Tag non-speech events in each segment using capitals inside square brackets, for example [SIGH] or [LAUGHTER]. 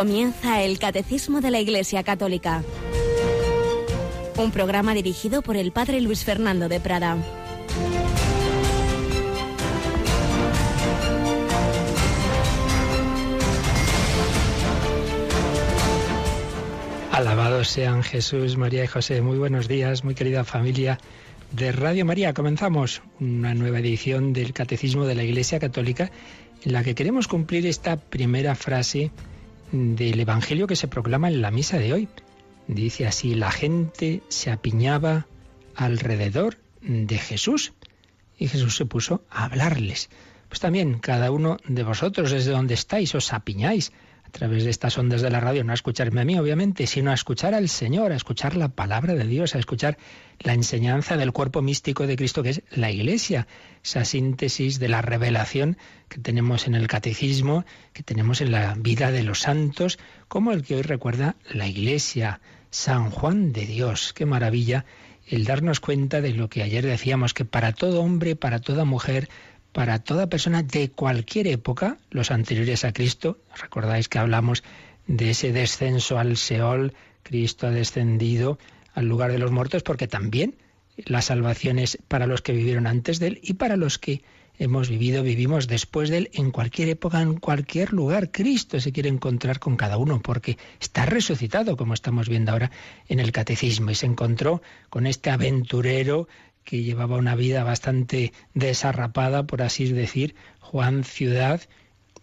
Comienza el Catecismo de la Iglesia Católica. Un programa dirigido por el Padre Luis Fernando de Prada. Alabados sean Jesús, María y José. Muy buenos días, muy querida familia de Radio María. Comenzamos una nueva edición del Catecismo de la Iglesia Católica en la que queremos cumplir esta primera frase del Evangelio que se proclama en la misa de hoy. Dice así, la gente se apiñaba alrededor de Jesús y Jesús se puso a hablarles. Pues también cada uno de vosotros desde donde estáis os apiñáis a través de estas ondas de la radio, no a escucharme a mí, obviamente, sino a escuchar al Señor, a escuchar la palabra de Dios, a escuchar la enseñanza del cuerpo místico de Cristo, que es la Iglesia, esa síntesis de la revelación que tenemos en el catecismo, que tenemos en la vida de los santos, como el que hoy recuerda la Iglesia, San Juan de Dios. Qué maravilla el darnos cuenta de lo que ayer decíamos, que para todo hombre, para toda mujer, para toda persona de cualquier época, los anteriores a Cristo, recordáis que hablamos de ese descenso al Seol, Cristo ha descendido al lugar de los muertos porque también la salvación es para los que vivieron antes de él y para los que hemos vivido, vivimos después de él, en cualquier época, en cualquier lugar. Cristo se quiere encontrar con cada uno porque está resucitado, como estamos viendo ahora en el catecismo, y se encontró con este aventurero que llevaba una vida bastante desarrapada, por así decir, Juan Ciudad,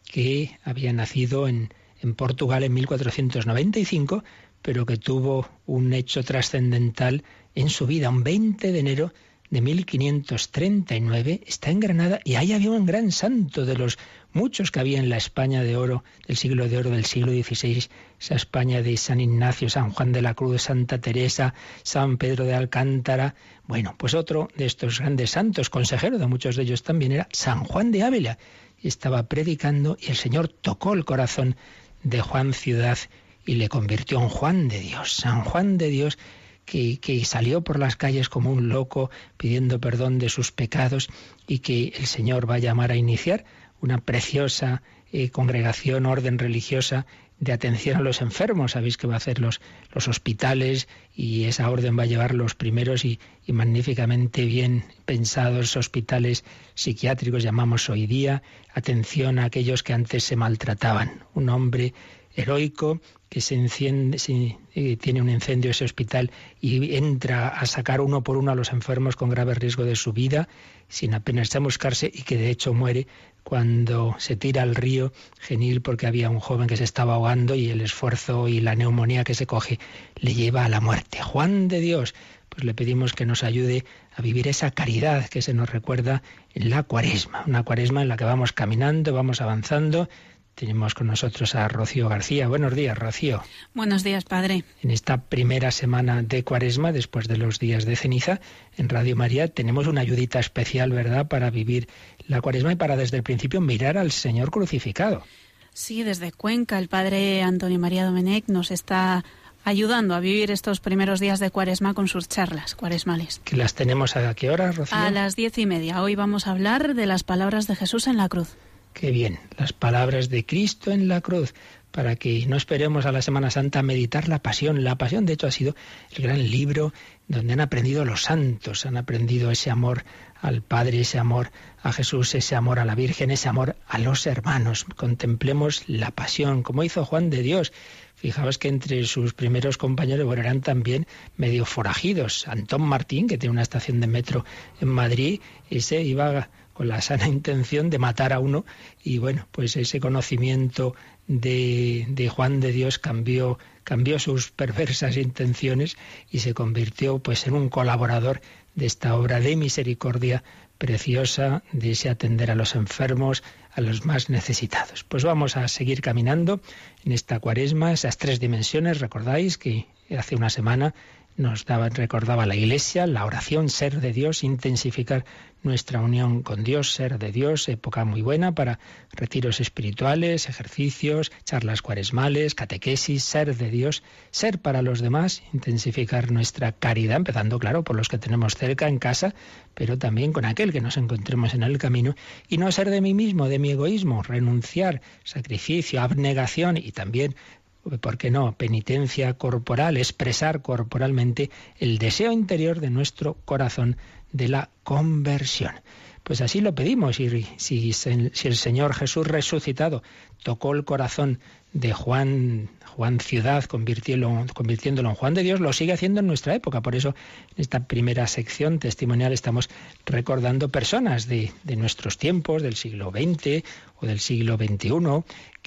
que había nacido en, en Portugal en 1495, pero que tuvo un hecho trascendental en su vida, un 20 de enero de 1539, está en Granada y ahí había un gran santo de los muchos que había en la España de oro, del siglo de oro del siglo XVI, esa España de San Ignacio, San Juan de la Cruz, Santa Teresa, San Pedro de Alcántara. Bueno, pues otro de estos grandes santos, consejero de muchos de ellos también, era San Juan de Ávila. Estaba predicando y el Señor tocó el corazón de Juan Ciudad y le convirtió en Juan de Dios. San Juan de Dios que, salió por las calles como un loco pidiendo perdón de sus pecados y que el Señor va a llamar a iniciar una preciosa eh, congregación, orden religiosa de atención a los enfermos. Sabéis que va a hacer los, los hospitales y esa orden va a llevar los primeros y, magníficamente bien pensados hospitales psiquiátricos, llamamos hoy día, atención a aquellos que antes se maltrataban. Un hombre heroico que se enciende, se, eh, tiene un incendio ese hospital y entra a sacar uno por uno a los enfermos con grave riesgo de su vida, sin apenas buscarse y que de hecho muere cuando se tira al río Genil porque había un joven que se estaba ahogando y el esfuerzo y la neumonía que se coge le lleva a la muerte. Juan de Dios, pues le pedimos que nos ayude a vivir esa caridad que se nos recuerda en la cuaresma, una cuaresma en la que vamos caminando, vamos avanzando, tenemos con nosotros a Rocío García. Buenos días, Rocío. Buenos días, padre. En esta primera semana de Cuaresma, después de los días de ceniza, en Radio María tenemos una ayudita especial, ¿verdad?, para vivir la Cuaresma y para desde el principio mirar al Señor crucificado. Sí, desde Cuenca el padre Antonio María Domenech nos está ayudando a vivir estos primeros días de Cuaresma con sus charlas cuaresmales. ¿Que las tenemos a qué hora, Rocío? A las diez y media. Hoy vamos a hablar de las palabras de Jesús en la cruz. Qué bien, las palabras de Cristo en la cruz, para que no esperemos a la Semana Santa a meditar la pasión. La pasión, de hecho, ha sido el gran libro donde han aprendido los santos, han aprendido ese amor al Padre, ese amor a Jesús, ese amor a la Virgen, ese amor a los hermanos. Contemplemos la pasión, como hizo Juan de Dios. Fijaos que entre sus primeros compañeros bueno, eran también medio forajidos. Antón Martín, que tiene una estación de metro en Madrid, ese iba con la sana intención de matar a uno y bueno, pues ese conocimiento de, de, Juan de Dios cambió, cambió sus perversas intenciones y se convirtió pues en un colaborador de esta obra de misericordia preciosa, de ese atender a los enfermos, a los más necesitados. Pues vamos a seguir caminando en esta cuaresma, esas tres dimensiones, recordáis que hace una semana nos daba, recordaba la Iglesia, la oración, ser de Dios, intensificar nuestra unión con Dios, ser de Dios, época muy buena para retiros espirituales, ejercicios, charlas cuaresmales, catequesis, ser de Dios, ser para los demás, intensificar nuestra caridad, empezando, claro, por los que tenemos cerca en casa, pero también con aquel que nos encontremos en el camino, y no ser de mí mismo, de mi egoísmo, renunciar, sacrificio, abnegación y también ¿por qué no? Penitencia corporal, expresar corporalmente el deseo interior de nuestro corazón de la conversión. Pues así lo pedimos y si, si, el Señor Jesús resucitado tocó el corazón de Juan, Juan Ciudad, convirtiéndolo, convirtiéndolo en Juan de Dios, lo sigue haciendo en nuestra época. Por eso en esta primera sección testimonial estamos recordando personas de, de nuestros tiempos, del siglo XX o del siglo XXI,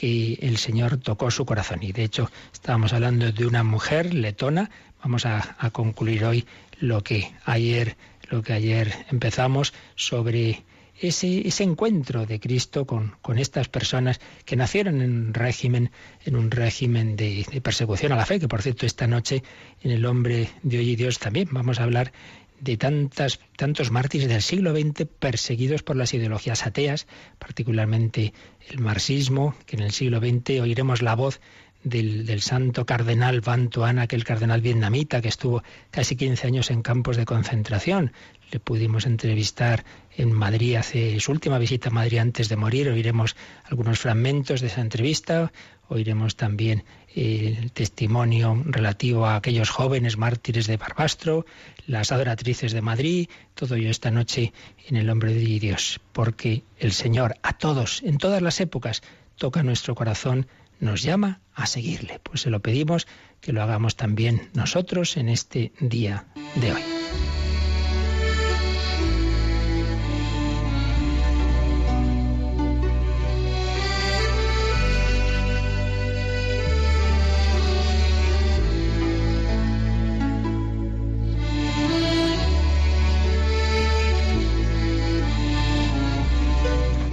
que el Señor tocó su corazón. Y de hecho estábamos hablando de una mujer letona. Vamos a, concluir hoy lo que ayer lo que ayer empezamos sobre ese, ese encuentro de Cristo con, con, estas personas que nacieron en un régimen, en un régimen de, de, persecución a la fe, que por cierto esta noche en el hombre de hoy y Dios también vamos a hablar de tantas, tantos mártires del siglo XX perseguidos por las ideologías ateas, particularmente el marxismo, que en el siglo XX oiremos la voz del, santo cardenal Van Tuan, aquel cardenal vietnamita que estuvo casi 15 años en campos de concentración. Le pudimos entrevistar en Madrid hace su última visita a Madrid antes de morir. Oiremos algunos fragmentos de esa entrevista. Oiremos también el testimonio relativo a aquellos jóvenes mártires de Barbastro, las adoratrices de Madrid, todo ello esta noche en el Hombre de Dios, porque el Señor a todos, en todas las épocas, toca nuestro corazón nos llama a seguirle. Pues se lo pedimos que lo hagamos también nosotros en este día de hoy.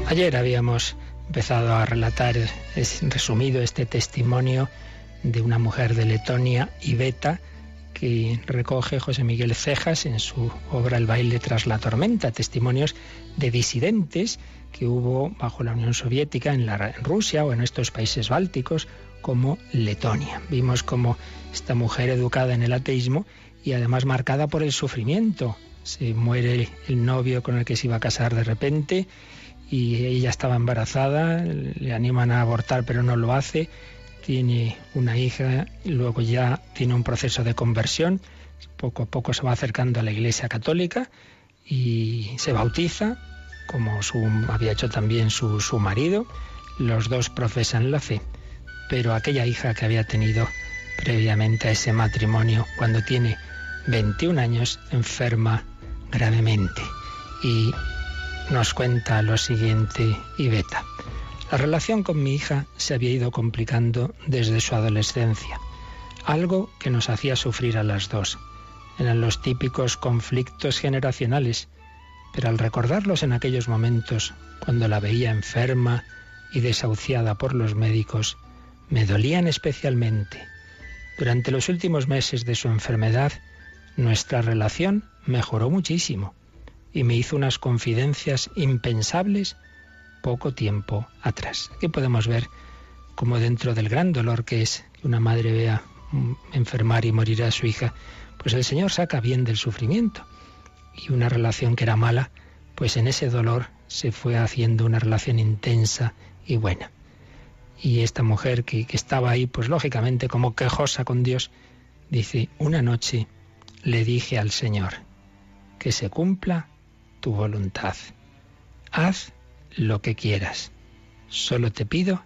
Ayer habíamos empezado a relatar, es resumido este testimonio de una mujer de Letonia, Iveta, que recoge José Miguel Cejas en su obra El baile tras la tormenta, testimonios de disidentes que hubo bajo la Unión Soviética en, Rusia o en estos países bálticos como Letonia. Vimos como esta mujer educada en el ateísmo y además marcada por el sufrimiento. Se muere el novio con el que se iba a casar de repente y ella estaba embarazada, le animan a abortar pero no lo hace, tiene una hija luego ya tiene un proceso de conversión, poco a poco se va acercando a la Iglesia Católica y se bautiza, como su, había hecho también su, su marido, los dos profesan la fe, pero aquella hija que había tenido previamente a ese matrimonio, cuando tiene 21 años, enferma gravemente. Y nos cuenta lo siguiente Iveta. La relación con mi hija se había ido complicando desde su adolescencia, algo que nos hacía sufrir a las dos. Eran los típicos conflictos generacionales, pero al recordarlos en aquellos momentos, cuando la veía enferma y desahuciada por los médicos, me dolían especialmente. Durante los últimos meses de su enfermedad, nuestra relación mejoró muchísimo y me hizo unas confidencias impensables poco tiempo atrás. Aquí podemos ver cómo dentro del gran dolor que es que una madre vea enfermar y morir a su hija, pues el Señor saca bien del sufrimiento. Y una relación que era mala, pues en ese dolor se fue haciendo una relación intensa y buena. Y esta mujer que, que estaba ahí, pues lógicamente como quejosa con Dios, dice, una noche le dije al Señor, que se cumpla tu voluntad. Haz lo que quieras. Solo te pido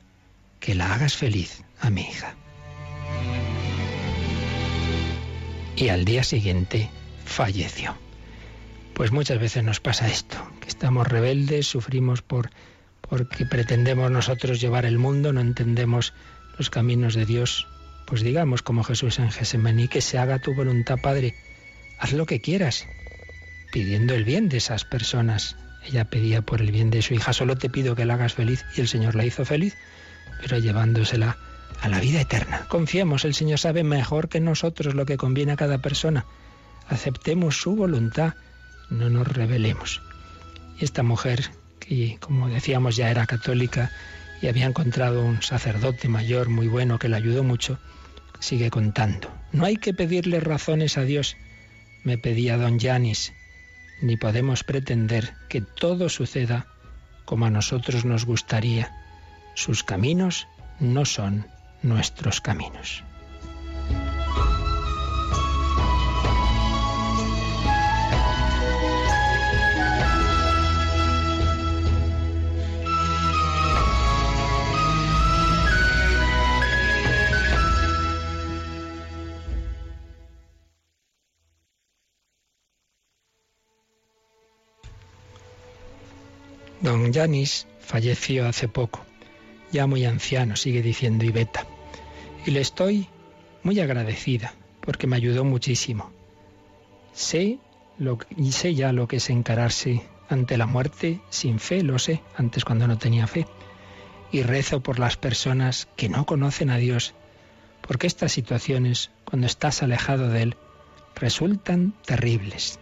que la hagas feliz a mi hija. Y al día siguiente falleció. Pues muchas veces nos pasa esto, que estamos rebeldes, sufrimos por porque pretendemos nosotros llevar el mundo, no entendemos los caminos de Dios. Pues digamos como Jesús en Gesemaní, que se haga tu voluntad, Padre. Haz lo que quieras, pidiendo el bien de esas personas. Ella pedía por el bien de su hija, solo te pido que la hagas feliz y el Señor la hizo feliz, pero llevándosela a la vida eterna. Confiemos, el Señor sabe mejor que nosotros lo que conviene a cada persona. Aceptemos su voluntad, no nos rebelemos. Y esta mujer, que como decíamos ya era católica y había encontrado un sacerdote mayor muy bueno que le ayudó mucho, sigue contando. No hay que pedirle razones a Dios, me pedía don Yanis ni podemos pretender que todo suceda como a nosotros nos gustaría. Sus caminos no son nuestros caminos. Don Yanis falleció hace poco, ya muy anciano, sigue diciendo Iveta. Y le estoy muy agradecida porque me ayudó muchísimo. Sé lo, y sé ya lo que es encararse ante la muerte sin fe, lo sé, antes cuando no tenía fe. Y rezo por las personas que no conocen a Dios, porque estas situaciones, cuando estás alejado de Él, resultan terribles.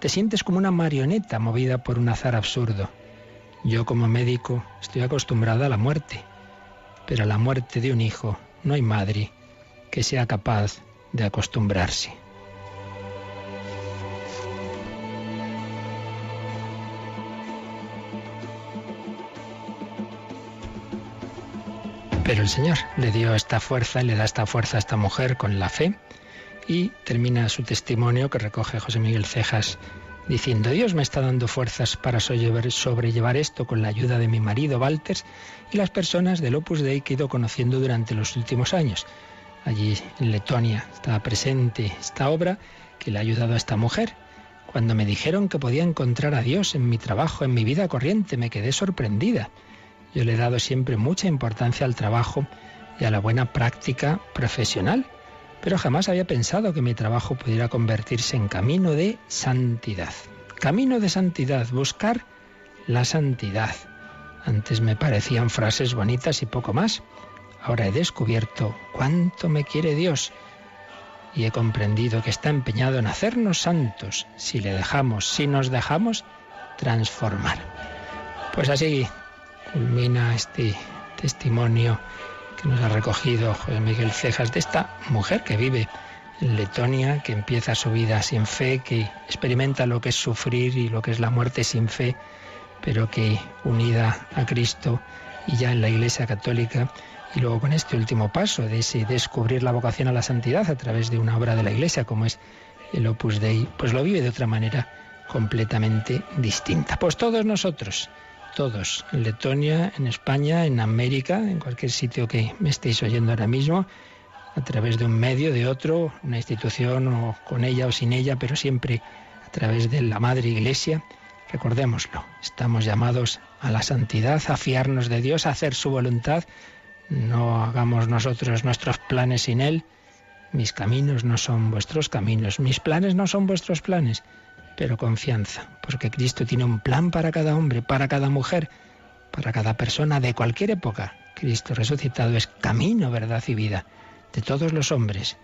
Te sientes como una marioneta movida por un azar absurdo. Yo como médico estoy acostumbrada a la muerte, pero a la muerte de un hijo no hay madre que sea capaz de acostumbrarse. Pero el Señor le dio esta fuerza y le da esta fuerza a esta mujer con la fe y termina su testimonio que recoge José Miguel Cejas diciendo, Dios me está dando fuerzas para sobrellevar esto con la ayuda de mi marido Walters y las personas del Opus Dei que he ido conociendo durante los últimos años. Allí en Letonia estaba presente esta obra que le ha ayudado a esta mujer. Cuando me dijeron que podía encontrar a Dios en mi trabajo, en mi vida corriente, me quedé sorprendida. Yo le he dado siempre mucha importancia al trabajo y a la buena práctica profesional pero jamás había pensado que mi trabajo pudiera convertirse en camino de santidad. Camino de santidad, buscar la santidad. Antes me parecían frases bonitas y poco más. Ahora he descubierto cuánto me quiere Dios y he comprendido que está empeñado en hacernos santos si le dejamos, si nos dejamos transformar. Pues así culmina este testimonio nos ha recogido Miguel Cejas de esta mujer que vive en Letonia, que empieza su vida sin fe, que experimenta lo que es sufrir y lo que es la muerte sin fe, pero que unida a Cristo y ya en la Iglesia Católica, y luego con este último paso de ese descubrir la vocación a la santidad a través de una obra de la Iglesia como es el Opus Dei, pues lo vive de otra manera completamente distinta. Pues todos nosotros todos, en Letonia, en España, en América, en cualquier sitio que me estéis oyendo ahora mismo, a través de un medio, de otro, una institución o con ella o sin ella, pero siempre a través de la Madre Iglesia. Recordémoslo, estamos llamados a la santidad, a fiarnos de Dios, a hacer su voluntad. No hagamos nosotros nuestros planes sin Él. Mis caminos no son vuestros caminos, mis planes no son vuestros planes pero confianza, porque Cristo tiene un plan para cada hombre, para cada mujer, para cada persona de cualquier época. Cristo resucitado es camino, verdad y vida de todos los hombres.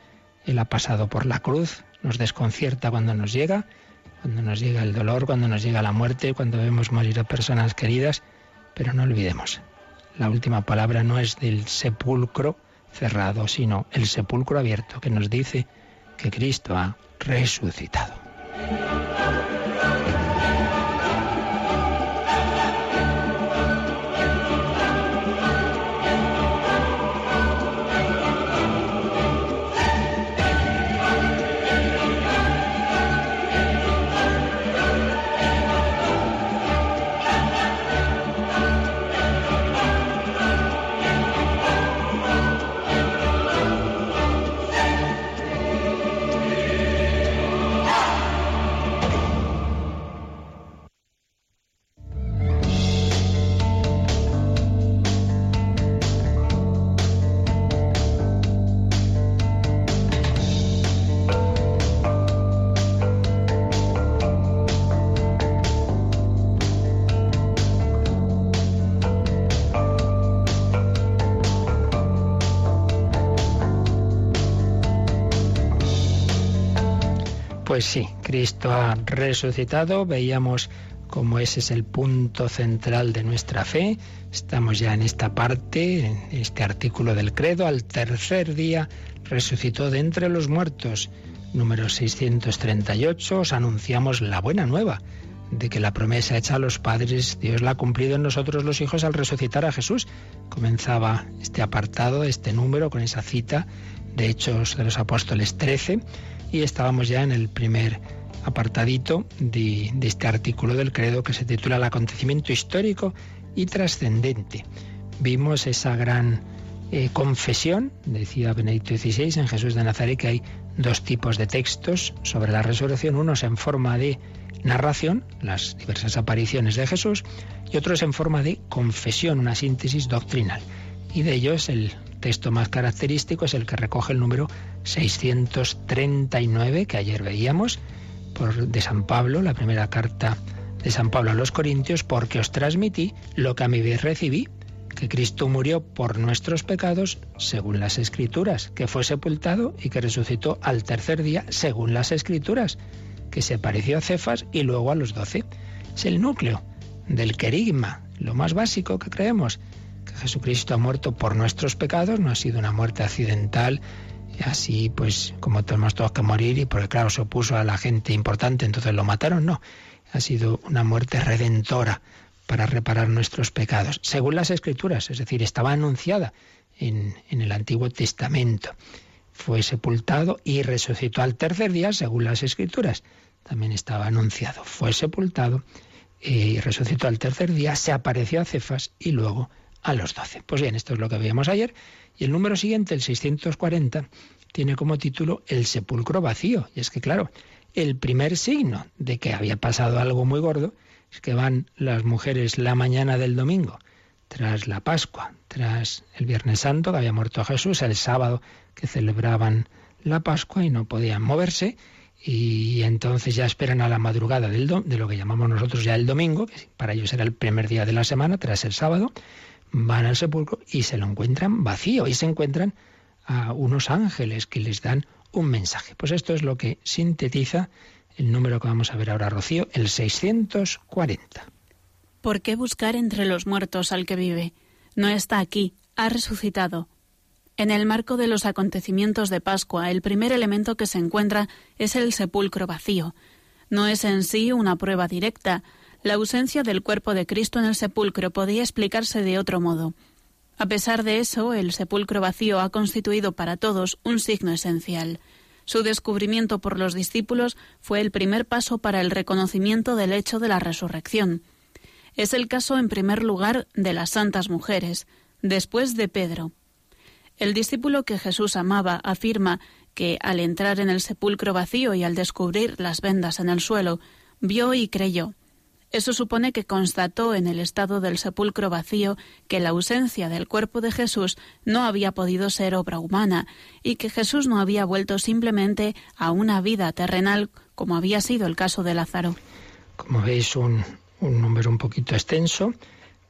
Él ha pasado por la cruz, nos desconcierta cuando nos llega, cuando nos llega el dolor, cuando nos llega la muerte, cuando vemos morir a personas queridas, pero no olvidemos, la última palabra no es del sepulcro cerrado, sino el sepulcro abierto, que nos dice que Cristo ha resucitado. Thank you. Pues sí, Cristo ha resucitado, veíamos cómo ese es el punto central de nuestra fe. Estamos ya en esta parte, en este artículo del credo, al tercer día resucitó de entre los muertos. Número 638, os anunciamos la buena nueva. de que la promesa hecha a los padres, Dios la ha cumplido en nosotros los hijos al resucitar a Jesús. Comenzaba este apartado, este número, con esa cita de Hechos de los Apóstoles 13 y estábamos ya en el primer apartadito de, este artículo del credo que se titula El acontecimiento histórico y trascendente. Vimos esa gran eh, confesión, decía Benedicto XVI en Jesús de Nazaret, que hay dos tipos de textos sobre la resurrección, unos en forma de narración, las diversas apariciones de Jesús, y otros en forma de confesión, una síntesis doctrinal. Y de ellos el texto más característico es el que recoge el número 639 que ayer veíamos por, de San Pablo, la primera carta de San Pablo a los Corintios, porque os transmití lo que a mi vez recibí, que Cristo murió por nuestros pecados según las Escrituras, que fue sepultado y que resucitó al tercer día según las Escrituras, que se pareció a Cefas y luego a los doce. Es el núcleo del querigma, lo más básico que creemos, Jesucristo ha muerto por nuestros pecados, no ha sido una muerte accidental, así pues como tenemos todos que morir y porque claro se opuso a la gente importante, entonces lo mataron, no, ha sido una muerte redentora para reparar nuestros pecados, según las escrituras, es decir, estaba anunciada en, en el Antiguo Testamento. Fue sepultado y resucitó al tercer día, según las escrituras. También estaba anunciado. Fue sepultado y resucitó al tercer día, se apareció a Cefas y luego a los doce. Pues bien, esto es lo que veíamos ayer. Y el número siguiente, el 640, tiene como título El sepulcro vacío. Y es que, claro, el primer signo de que había pasado algo muy gordo es que van las mujeres la mañana del domingo, tras la Pascua, tras el Viernes Santo, que había muerto Jesús, el sábado que celebraban la Pascua y no podían moverse, y entonces ya esperan a la madrugada del de lo que llamamos nosotros ya el domingo, que para ellos era el primer día de la semana, tras el sábado, van al sepulcro y se lo encuentran vacío y se encuentran a unos ángeles que les dan un mensaje. Pues esto es lo que sintetiza el número que vamos a ver ahora, Rocío, el 640. ¿Por qué buscar entre los muertos al que vive? No está aquí, ha resucitado. En el marco de los acontecimientos de Pascua, el primer elemento que se encuentra es el sepulcro vacío. No es en sí una prueba directa, la ausencia del cuerpo de Cristo en el sepulcro podía explicarse de otro modo. A pesar de eso, el sepulcro vacío ha constituido para todos un signo esencial. Su descubrimiento por los discípulos fue el primer paso para el reconocimiento del hecho de la resurrección. Es el caso, en primer lugar, de las santas mujeres, después de Pedro. El discípulo que Jesús amaba afirma que, al entrar en el sepulcro vacío y al descubrir las vendas en el suelo, vio y creyó. Eso supone que constató en el estado del sepulcro vacío que la ausencia del cuerpo de Jesús no había podido ser obra humana y que Jesús no había vuelto simplemente a una vida terrenal como había sido el caso de Lázaro. Como veis, un, un número un poquito extenso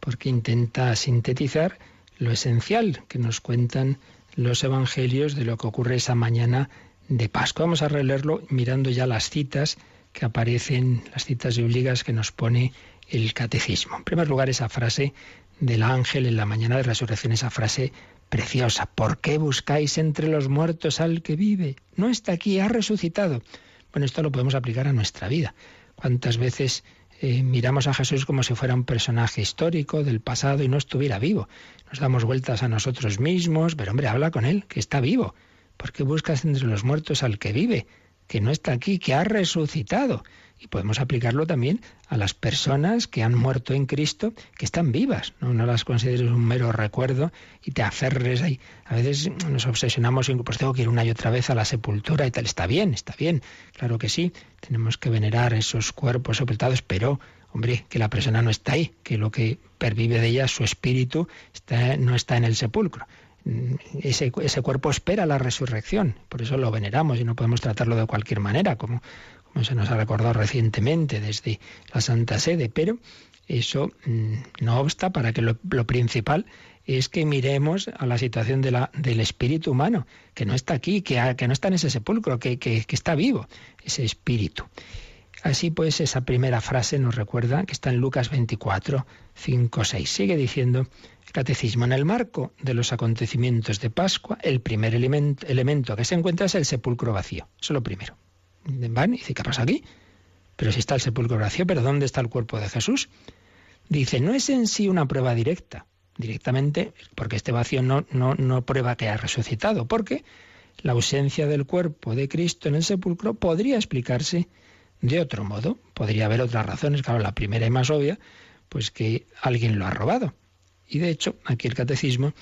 porque intenta sintetizar lo esencial que nos cuentan los evangelios de lo que ocurre esa mañana de Pascua. Vamos a releerlo mirando ya las citas que aparecen las citas bíblicas que nos pone el catecismo. En primer lugar, esa frase del ángel en la mañana de resurrección, esa frase preciosa. ¿Por qué buscáis entre los muertos al que vive? No está aquí, ha resucitado. Bueno, esto lo podemos aplicar a nuestra vida. ¿Cuántas veces eh, miramos a Jesús como si fuera un personaje histórico del pasado y no estuviera vivo? Nos damos vueltas a nosotros mismos, pero hombre, habla con Él, que está vivo. ¿Por qué buscas entre los muertos al que vive? Que no está aquí, que ha resucitado. Y podemos aplicarlo también a las personas que han muerto en Cristo, que están vivas. No, las consideres un mero recuerdo y te aferres ahí. A veces nos obsesionamos en, pues tengo que ir una y otra vez a la sepultura y tal. Está bien, está bien. Claro que sí. Tenemos que venerar esos cuerpos sepultados, pero hombre, que la persona no está ahí, que lo que pervive de ella, su espíritu, está, no está en el sepulcro ese, ese cuerpo espera la resurrección, por eso lo veneramos y no podemos tratarlo de cualquier manera, como, como se nos ha recordado recientemente desde la Santa Sede, pero eso mm, no obsta para que lo, principal es que miremos a la situación de la, del espíritu humano, que no está aquí, que, que no está en ese sepulcro, que, que, que está vivo, ese espíritu. Así pues, esa primera frase nos recuerda que está en Lucas 24, 5, 6. Sigue diciendo, Catecismo. En el marco de los acontecimientos de Pascua, el primer elemento, que se encuentra es el sepulcro vacío. Eso es lo primero. Van y dice, ¿qué pasa aquí? Pero si está el sepulcro vacío, ¿pero dónde está el cuerpo de Jesús? Dice, no es en sí una prueba directa, directamente, porque este vacío no, no, no prueba que ha resucitado, porque la ausencia del cuerpo de Cristo en el sepulcro podría explicarse de otro modo. Podría haber otras razones, claro, la primera y más obvia, pues que alguien lo ha robado. Y de hecho, aquí el catecismo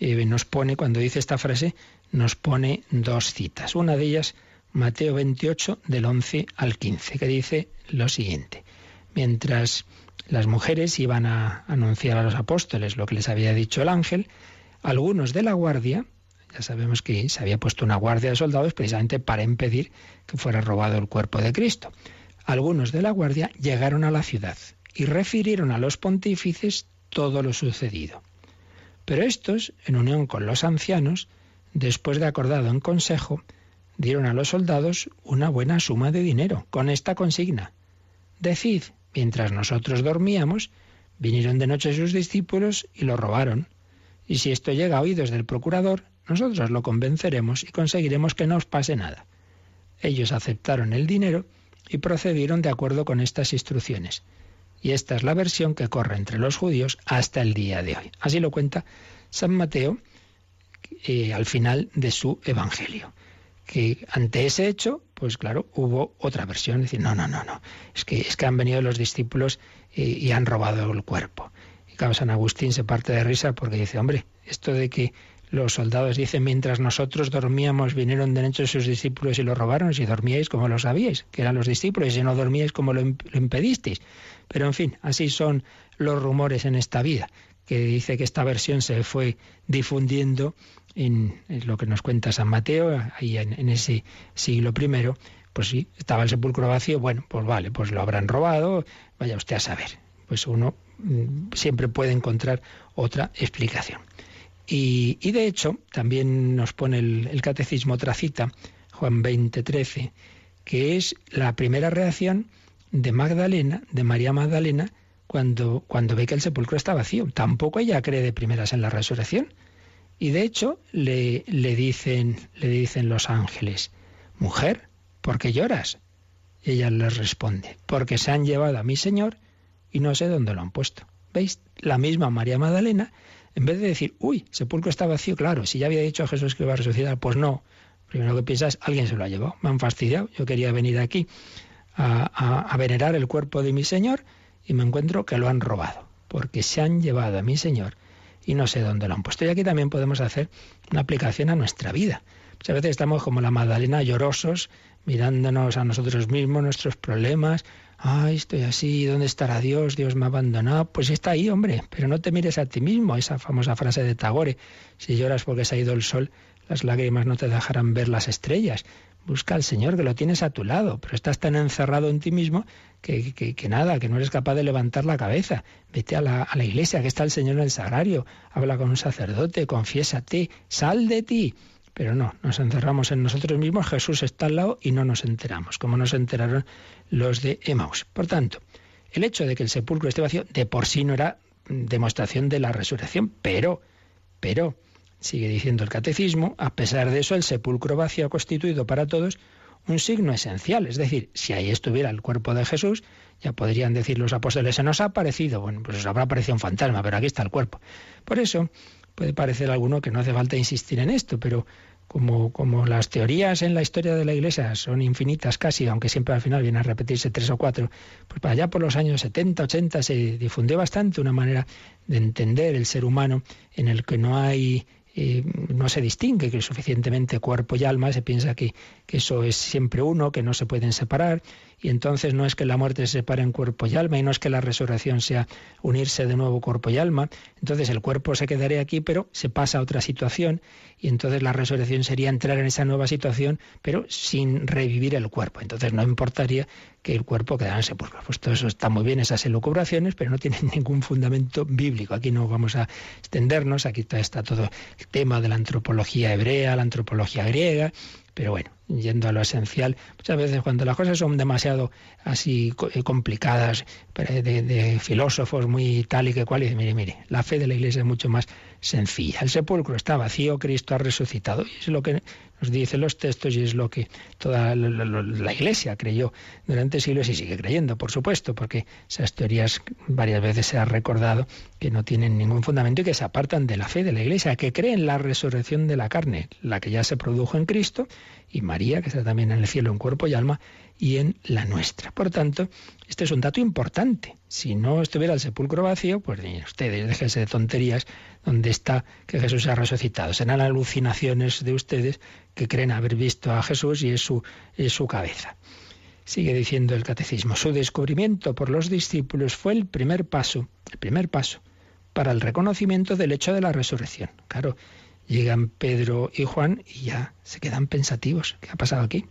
eh, nos pone, cuando dice esta frase, nos pone dos citas. Una de ellas, Mateo 28, del 11 al 15, que dice lo siguiente. Mientras las mujeres iban a anunciar a los apóstoles lo que les había dicho el ángel, algunos de la guardia, ya sabemos que se había puesto una guardia de soldados precisamente para impedir que fuera robado el cuerpo de Cristo. Algunos de la guardia llegaron a la ciudad y refirieron a los pontífices todo lo sucedido. Pero estos, en unión con los ancianos, después de acordado en consejo, dieron a los soldados una buena suma de dinero con esta consigna. Decid, mientras nosotros dormíamos, vinieron de noche sus discípulos y lo robaron. Y si esto llega a oídos del procurador, nosotros lo convenceremos y conseguiremos que no os pase nada. Ellos aceptaron el dinero y procedieron de acuerdo con estas instrucciones. Y esta es la versión que corre entre los judíos hasta el día de hoy. Así lo cuenta San Mateo eh, al final de su Evangelio. Que ante ese hecho, pues claro, hubo otra versión, decir, no, no, no, no, es que, es que han venido los discípulos eh, y han robado el cuerpo. Y claro, San Agustín se parte de risa porque dice, hombre, esto de que los soldados dicen, mientras nosotros dormíamos, vinieron de hecho sus discípulos y lo robaron. Si dormíais, como lo sabíais? Que eran los discípulos. Y si no dormíais, como lo, impedisteis? Pero en fin, así son los rumores en esta vida, que dice que esta versión se fue difundiendo en, lo que nos cuenta San Mateo, ahí en, en ese siglo primero. Pues sí, estaba el sepulcro vacío, bueno, pues vale, pues lo habrán robado, vaya usted a saber. Pues uno mm, siempre puede encontrar otra explicación. Y, de hecho, también nos pone el, catecismo otra cita, Juan 20, 13, que es la primera reacción de Magdalena, de María Magdalena, cuando, cuando ve que el sepulcro está vacío. Tampoco ella cree de primeras en la resurrección. Y de hecho le, le, dicen, le dicen los ángeles, mujer, ¿por qué lloras? Y ella les responde, porque se han llevado a mi Señor y no sé dónde lo han puesto. ¿Veis? La misma María Magdalena en vez de decir, uy, sepulcro está vacío, claro, si ya había dicho a Jesús que iba a resucitar, pues no. Primero que piensas, alguien se lo ha llevado, me han fastidiado. Yo quería venir aquí a, venerar el cuerpo de mi Señor y me encuentro que lo han robado, porque se han llevado a mi Señor y no sé dónde lo han puesto. Y aquí también podemos hacer una aplicación a nuestra vida. Muchas veces estamos como la Magdalena llorosos, mirándonos a nosotros mismos, nuestros problemas, ay, estoy así, ¿dónde estará Dios? Dios me ha abandonado. Pues está ahí, hombre, pero no te mires a ti mismo, esa famosa frase de Tagore, si lloras porque se ha ido el sol, las lágrimas no te dejarán ver las estrellas. Busca al Señor, que lo tienes a tu lado, pero estás tan encerrado en ti mismo que, que, nada, que no eres capaz de levantar la cabeza. Vete a la, a la iglesia, que está el Señor en el sagrario, habla con un sacerdote, confiésate, sal de ti. Pero no, nos encerramos en nosotros mismos, Jesús está al lado y no nos enteramos, como nos enteraron los de Emmaus. Por tanto, el hecho de que el sepulcro esté vacío de por sí no era demostración de la resurrección, pero, pero, sigue diciendo el catecismo, a pesar de eso, el sepulcro vacío ha constituido para todos un signo esencial. Es decir, si ahí estuviera el cuerpo de Jesús, ya podrían decir los apóstoles, se nos ha aparecido. Bueno, pues os habrá aparecido un fantasma, pero aquí está el cuerpo. Por eso, puede parecer alguno que no hace falta insistir en esto, pero como, como las teorías en la historia de la Iglesia son infinitas casi, aunque siempre al final viene a repetirse tres o cuatro, pues para allá por los años 70, 80 se difundió bastante una manera de entender el ser humano en el que no hay eh, no se distingue que suficientemente cuerpo y alma, se piensa que, que, eso es siempre uno, que no se pueden separar, y entonces no es que la muerte se separe en cuerpo y alma, y no es que la resurrección sea unirse de nuevo cuerpo y alma, entonces el cuerpo se quedaría aquí, pero se pasa a otra situación, y entonces la resurrección sería entrar en esa nueva situación, pero sin revivir el cuerpo. Entonces no importaría que el cuerpo quedara en sepulcro. Pues todo eso está muy bien, esas elucubraciones, pero no tienen [LAUGHS] ningún fundamento bíblico. Aquí no vamos a extendernos, aquí está todo el tema de la antropología hebrea, la antropología griega, pero bueno, yendo a lo esencial, muchas veces cuando las cosas son demasiado así eh, complicadas, de, filósofos muy tal y que cual, y mire, mire, la fe de la Iglesia es mucho más sencilla. El sepulcro está vacío, Cristo ha resucitado, y es lo que nos dicen los textos y es lo que toda la, Iglesia creyó durante siglos y sigue creyendo, por supuesto, porque esas teorías varias veces se ha recordado que no tienen ningún fundamento y que se apartan de la fe de la Iglesia, que cree en la resurrección de la carne, la que ya se produjo en Cristo, y María, que está también en el cielo en cuerpo y alma, y en la nuestra. Por tanto, este es un dato importante. Si no estuviera el sepulcro vacío, pues ustedes, déjense de tonterías, donde está que Jesús ha resucitado. Serán alucinaciones de ustedes que creen haber visto a Jesús y es su, es su cabeza. Sigue diciendo el catecismo, su descubrimiento por los discípulos fue el primer paso, el primer paso para el reconocimiento del hecho de la resurrección. Claro, llegan Pedro y Juan y ya se quedan pensativos. ¿Qué ha pasado aquí?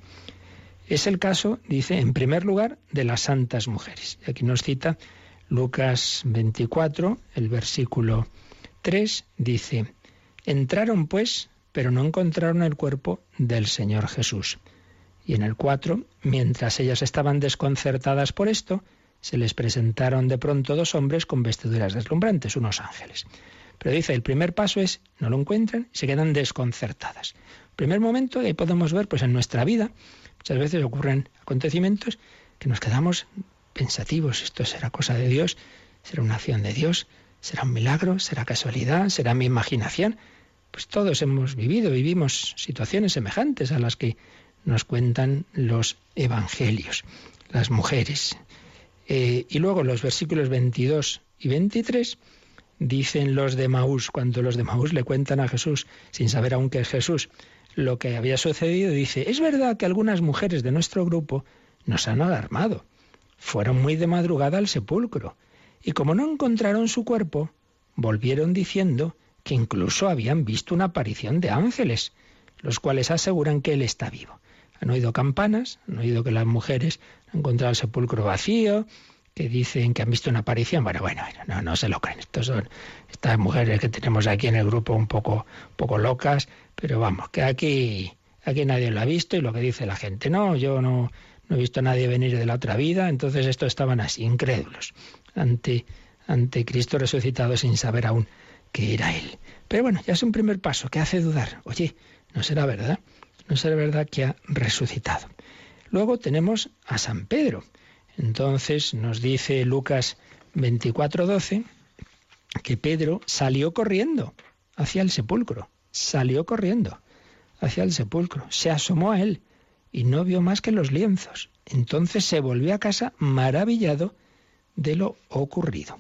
Es el caso, dice, en primer lugar, de las santas mujeres. Y aquí nos cita Lucas 24, el versículo 3, dice, entraron pues, pero no encontraron el cuerpo del Señor Jesús. Y en el 4, mientras ellas estaban desconcertadas por esto, se les presentaron de pronto dos hombres con vestiduras deslumbrantes, unos ángeles. Pero dice, el primer paso es, no lo encuentran se quedan desconcertadas. Primer momento, y ahí podemos ver, pues en nuestra vida, Muchas veces ocurren acontecimientos que nos quedamos pensativos. ¿Esto será cosa de Dios? ¿Será una acción de Dios? ¿Será un milagro? ¿Será casualidad? ¿Será mi imaginación? Pues todos hemos vivido, vivimos situaciones semejantes a las que nos cuentan los evangelios, las mujeres. Eh, y luego los versículos 22 y 23 dicen los de Maús, cuando los de Maús le cuentan a Jesús, sin saber aún que es Jesús, lo que había sucedido, dice, es verdad que algunas mujeres de nuestro grupo nos han alarmado. Fueron muy de madrugada al sepulcro y como no encontraron su cuerpo, volvieron diciendo que incluso habían visto una aparición de ángeles, los cuales aseguran que él está vivo. Han oído campanas, han oído que las mujeres han encontrado el sepulcro vacío, que dicen que han visto una aparición. Bueno, bueno, no, se lo creen. Son estas mujeres que tenemos aquí en el grupo un poco, poco locas, pero vamos, que aquí, aquí nadie lo ha visto y lo que dice la gente, no, yo no, no he visto a nadie venir de la otra vida, entonces estos estaban así, incrédulos, ante, ante Cristo resucitado sin saber aún que era Él. Pero bueno, ya es un primer paso que hace dudar. Oye, no será verdad, no será verdad que ha resucitado. Luego tenemos a San Pedro. Entonces nos dice Lucas 24:12 que Pedro salió corriendo hacia el sepulcro salió corriendo hacia el sepulcro, se asomó a él y no vio más que los lienzos. Entonces se volvió a casa maravillado de lo ocurrido.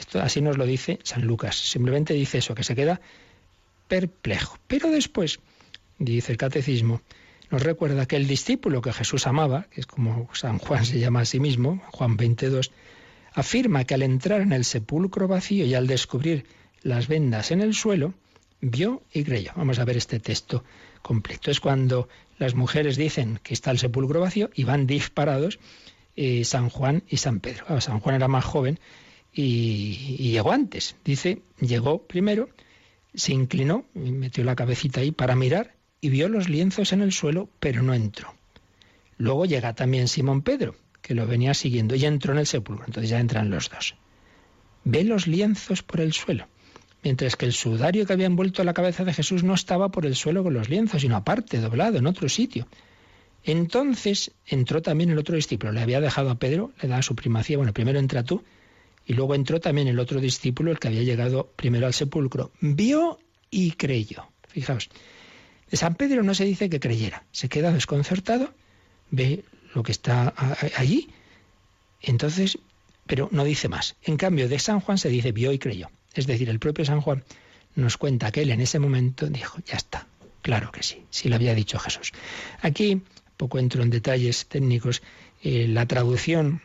Esto así nos lo dice San Lucas. Simplemente dice eso, que se queda perplejo. Pero después, dice el catecismo, nos recuerda que el discípulo que Jesús amaba, que es como San Juan se llama a sí mismo, Juan 22, afirma que al entrar en el sepulcro vacío y al descubrir las vendas en el suelo, vio y creyó. Vamos a ver este texto completo. Es cuando las mujeres dicen que está el sepulcro vacío y van disparados eh, San Juan y San Pedro. San Juan era más joven y, llegó antes. Dice, llegó primero, se inclinó, metió la cabecita ahí para mirar y vio los lienzos en el suelo, pero no entró. Luego llega también Simón Pedro, que lo venía siguiendo, y entró en el sepulcro. Entonces ya entran los dos. Ve los lienzos por el suelo mientras que el sudario que había envuelto la cabeza de Jesús no estaba por el suelo con los lienzos, sino aparte, doblado, en otro sitio. Entonces entró también el otro discípulo, le había dejado a Pedro, le da su primacía, bueno, primero entra tú, y luego entró también el otro discípulo, el que había llegado primero al sepulcro. Vio y creyó. Fijaos, de San Pedro no se dice que creyera, se queda desconcertado, ve lo que está allí, entonces, pero no dice más. En cambio, de San Juan se dice vio y creyó. Es decir, el propio San Juan nos cuenta que él en ese momento dijo, ya está, claro que sí, sí lo había dicho Jesús. Aquí, poco entro en detalles técnicos, eh, la traducción,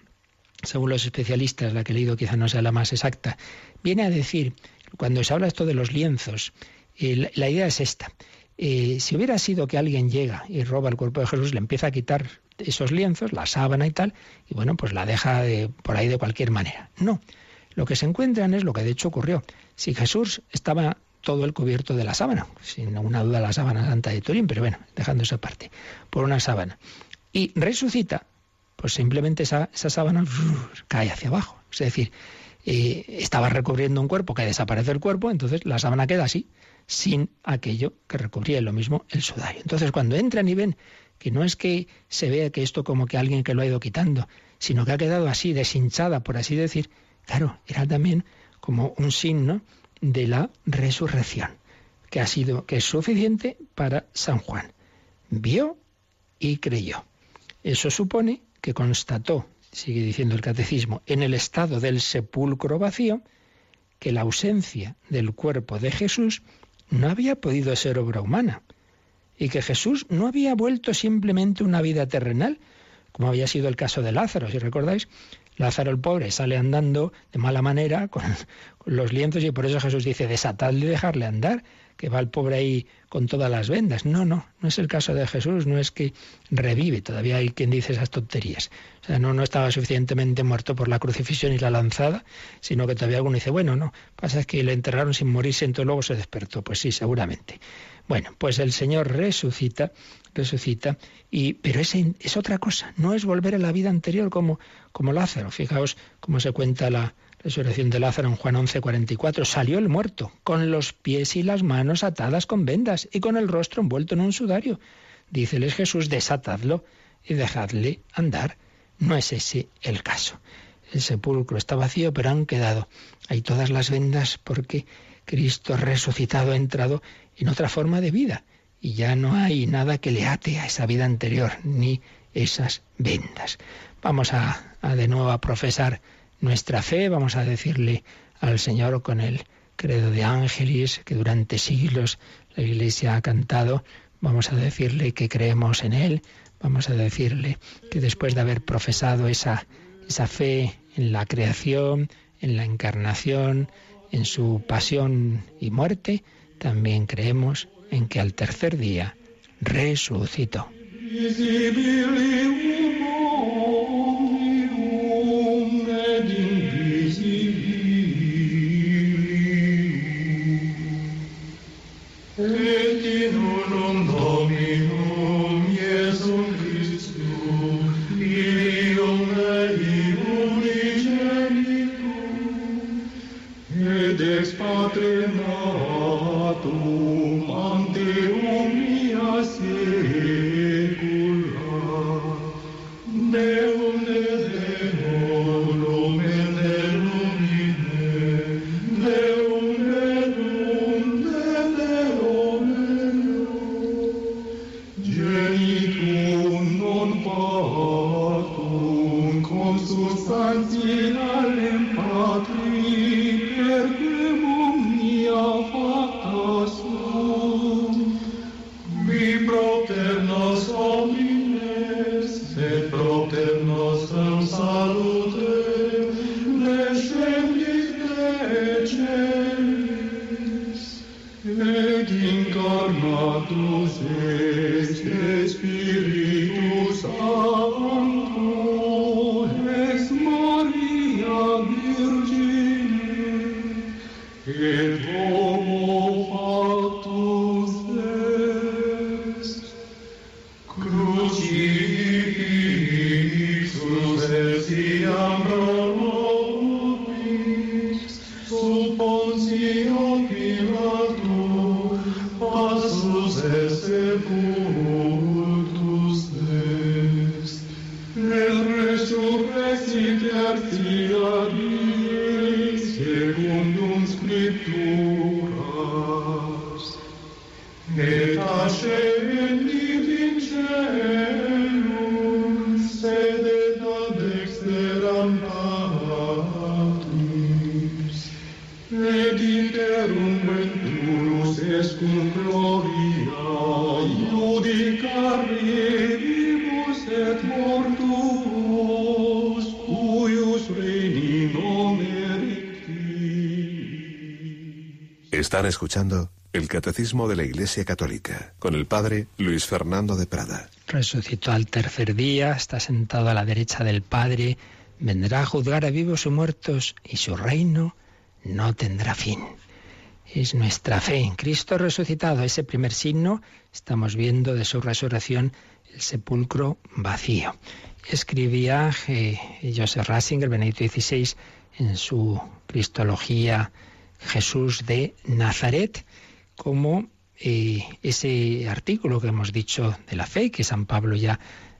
según los especialistas, la que he leído quizá no sea la más exacta, viene a decir, cuando se habla esto de los lienzos, eh, la, idea es esta. Eh, si hubiera sido que alguien llega y roba el cuerpo de Jesús, le empieza a quitar esos lienzos, la sábana y tal, y bueno, pues la deja por ahí de cualquier manera. No, lo que se encuentran es lo que de hecho ocurrió. Si Jesús estaba todo el cubierto de la sábana, sin ninguna duda la sábana santa de Turín, pero bueno, dejando esa parte, por una sábana, y resucita, pues simplemente esa, sábana cae hacia abajo. Es decir, eh, estaba recubriendo un cuerpo que desaparece el cuerpo, entonces la sábana queda así, sin aquello que recubría, lo mismo el sudario. Entonces, cuando entran y ven que no es que se vea que esto como que alguien que lo ha ido quitando, sino que ha quedado así, deshinchada, por así decir, claro, era también como un signo de la resurrección, que ha sido, que es suficiente para San Juan. Vio y creyó. Eso supone que constató, sigue diciendo el catecismo, en el estado del sepulcro vacío, que la ausencia del cuerpo de Jesús no había podido ser obra humana y que Jesús no había vuelto simplemente una vida terrenal, como había sido el caso de Lázaro, si recordáis. Lázaro el pobre sale andando de mala manera con, los lienzos y por eso Jesús dice desatadle y dejarle andar, que va el pobre ahí con todas las vendas. No, no, no es el caso de Jesús, no es que revive, todavía hay quien dice esas tonterías. O sea, no, no estaba suficientemente muerto por la crucifixión y la lanzada, sino que todavía alguno dice, bueno, no, pasa es que le enterraron sin morirse, entonces luego se despertó. Pues sí, seguramente. Bueno, pues el Señor resucita, resucita, y, pero es, es otra cosa, no es volver a la vida anterior como, como Lázaro. Fijaos cómo se cuenta la resurrección de Lázaro en Juan 11, 44. Salió el muerto, con los pies y las manos atadas con vendas y con el rostro envuelto en un sudario. Díceles Jesús, desatadlo y dejadle andar. No es ese el caso. El sepulcro está vacío, pero han quedado ahí todas las vendas porque Cristo resucitado ha entrado en otra forma de vida y ya no hay nada que le ate a esa vida anterior ni esas vendas. Vamos a, de nuevo a profesar nuestra fe, vamos a decirle al Señor con el credo de ángeles que durante siglos la Iglesia ha cantado, vamos a decirle que creemos en Él, vamos a decirle que después de haber profesado esa, esa fe en la creación, en la encarnación, en su pasión y muerte, también creemos en que al tercer día resucitó. nos é seguro. Escuchando el Catecismo de la Iglesia Católica con el Padre Luis Fernando de Prada. Resucitó al tercer día, está sentado a la derecha del Padre, vendrá a juzgar a vivos y muertos y su reino no tendrá fin. Es nuestra fe en Cristo resucitado, ese primer signo, estamos viendo de su resurrección el sepulcro vacío. Escribía eh, Joseph Ratzinger, Benedicto XVI, en su Cristología Jesús de Nazaret, como eh, ese artículo que hemos dicho de la fe, que San Pablo ya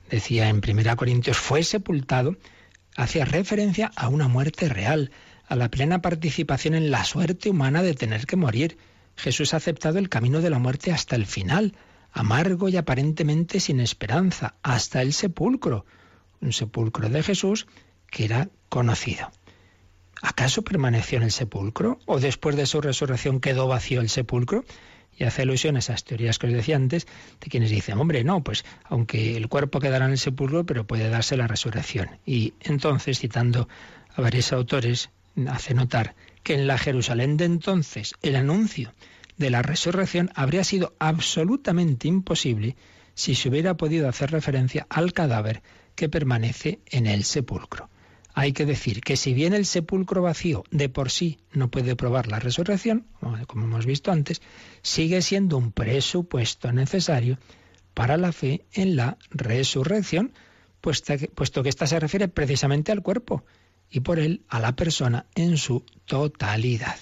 decía en 1 Corintios, fue sepultado, hacía referencia a una muerte real, a la plena participación en la suerte humana de tener que morir. Jesús ha aceptado el camino de la muerte hasta el final, amargo y aparentemente sin esperanza, hasta el sepulcro. Un sepulcro de Jesús que era conocido. ¿Acaso permaneció en el sepulcro? ¿O después de su resurrección quedó vacío el sepulcro? Y hace alusión a esas teorías que os decía antes, de quienes dicen, hombre, no, pues aunque el cuerpo quedará en el sepulcro, pero puede darse la resurrección. Y entonces, citando a varios autores, hace notar que en la Jerusalén de entonces el anuncio de la resurrección habría sido absolutamente imposible si se hubiera podido hacer referencia al cadáver que permanece en el sepulcro. Hay que decir que si bien el sepulcro vacío de por sí no puede probar la resurrección, como hemos visto antes, sigue siendo un presupuesto necesario para la fe en la resurrección, puesto que ésta se refiere precisamente al cuerpo y por él a la persona en su totalidad.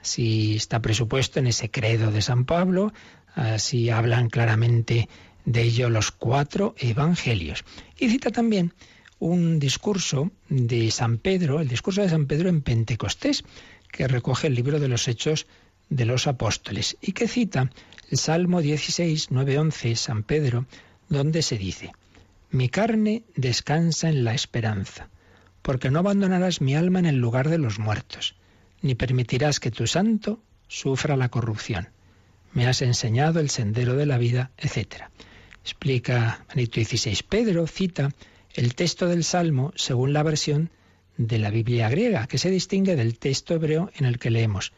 Así está presupuesto en ese credo de San Pablo, así hablan claramente de ello los cuatro evangelios. Y cita también un discurso de San Pedro, el discurso de San Pedro en Pentecostés, que recoge el libro de los Hechos de los Apóstoles y que cita el Salmo 16, 9, 11, San Pedro, donde se dice, Mi carne descansa en la esperanza, porque no abandonarás mi alma en el lugar de los muertos, ni permitirás que tu santo sufra la corrupción. Me has enseñado el sendero de la vida, etc. Explica Benito XVI. Pedro cita el texto del Salmo según la versión de la Biblia griega, que se distingue del texto hebreo en el que leemos,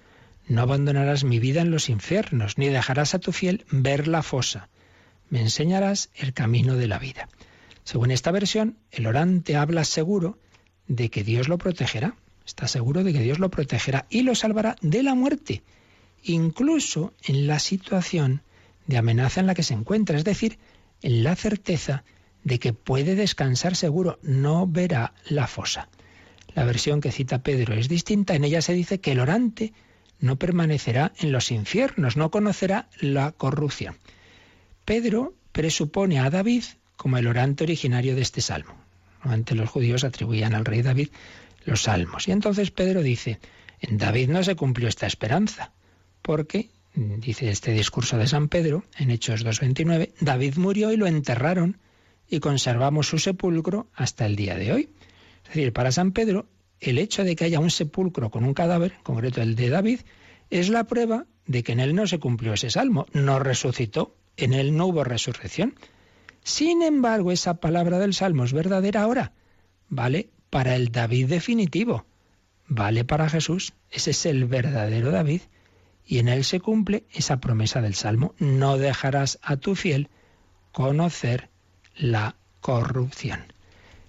No abandonarás mi vida en los infiernos, ni dejarás a tu fiel ver la fosa. Me enseñarás el camino de la vida. Según esta versión, el orante habla seguro de que Dios lo protegerá. Está seguro de que Dios lo protegerá y lo salvará de la muerte, incluso en la situación de amenaza en la que se encuentra, es decir, en la certeza de que puede descansar seguro, no verá la fosa. La versión que cita Pedro es distinta, en ella se dice que el orante no permanecerá en los infiernos, no conocerá la corrupción. Pedro presupone a David como el orante originario de este salmo. Antes los judíos atribuían al rey David los salmos. Y entonces Pedro dice, en David no se cumplió esta esperanza, porque, dice este discurso de San Pedro, en Hechos 2.29, David murió y lo enterraron y conservamos su sepulcro hasta el día de hoy. Es decir, para San Pedro, el hecho de que haya un sepulcro con un cadáver, en concreto el de David, es la prueba de que en él no se cumplió ese salmo, no resucitó, en él no hubo resurrección. Sin embargo, esa palabra del salmo es verdadera ahora, vale para el David definitivo, vale para Jesús, ese es el verdadero David, y en él se cumple esa promesa del salmo, no dejarás a tu fiel conocer la corrupción.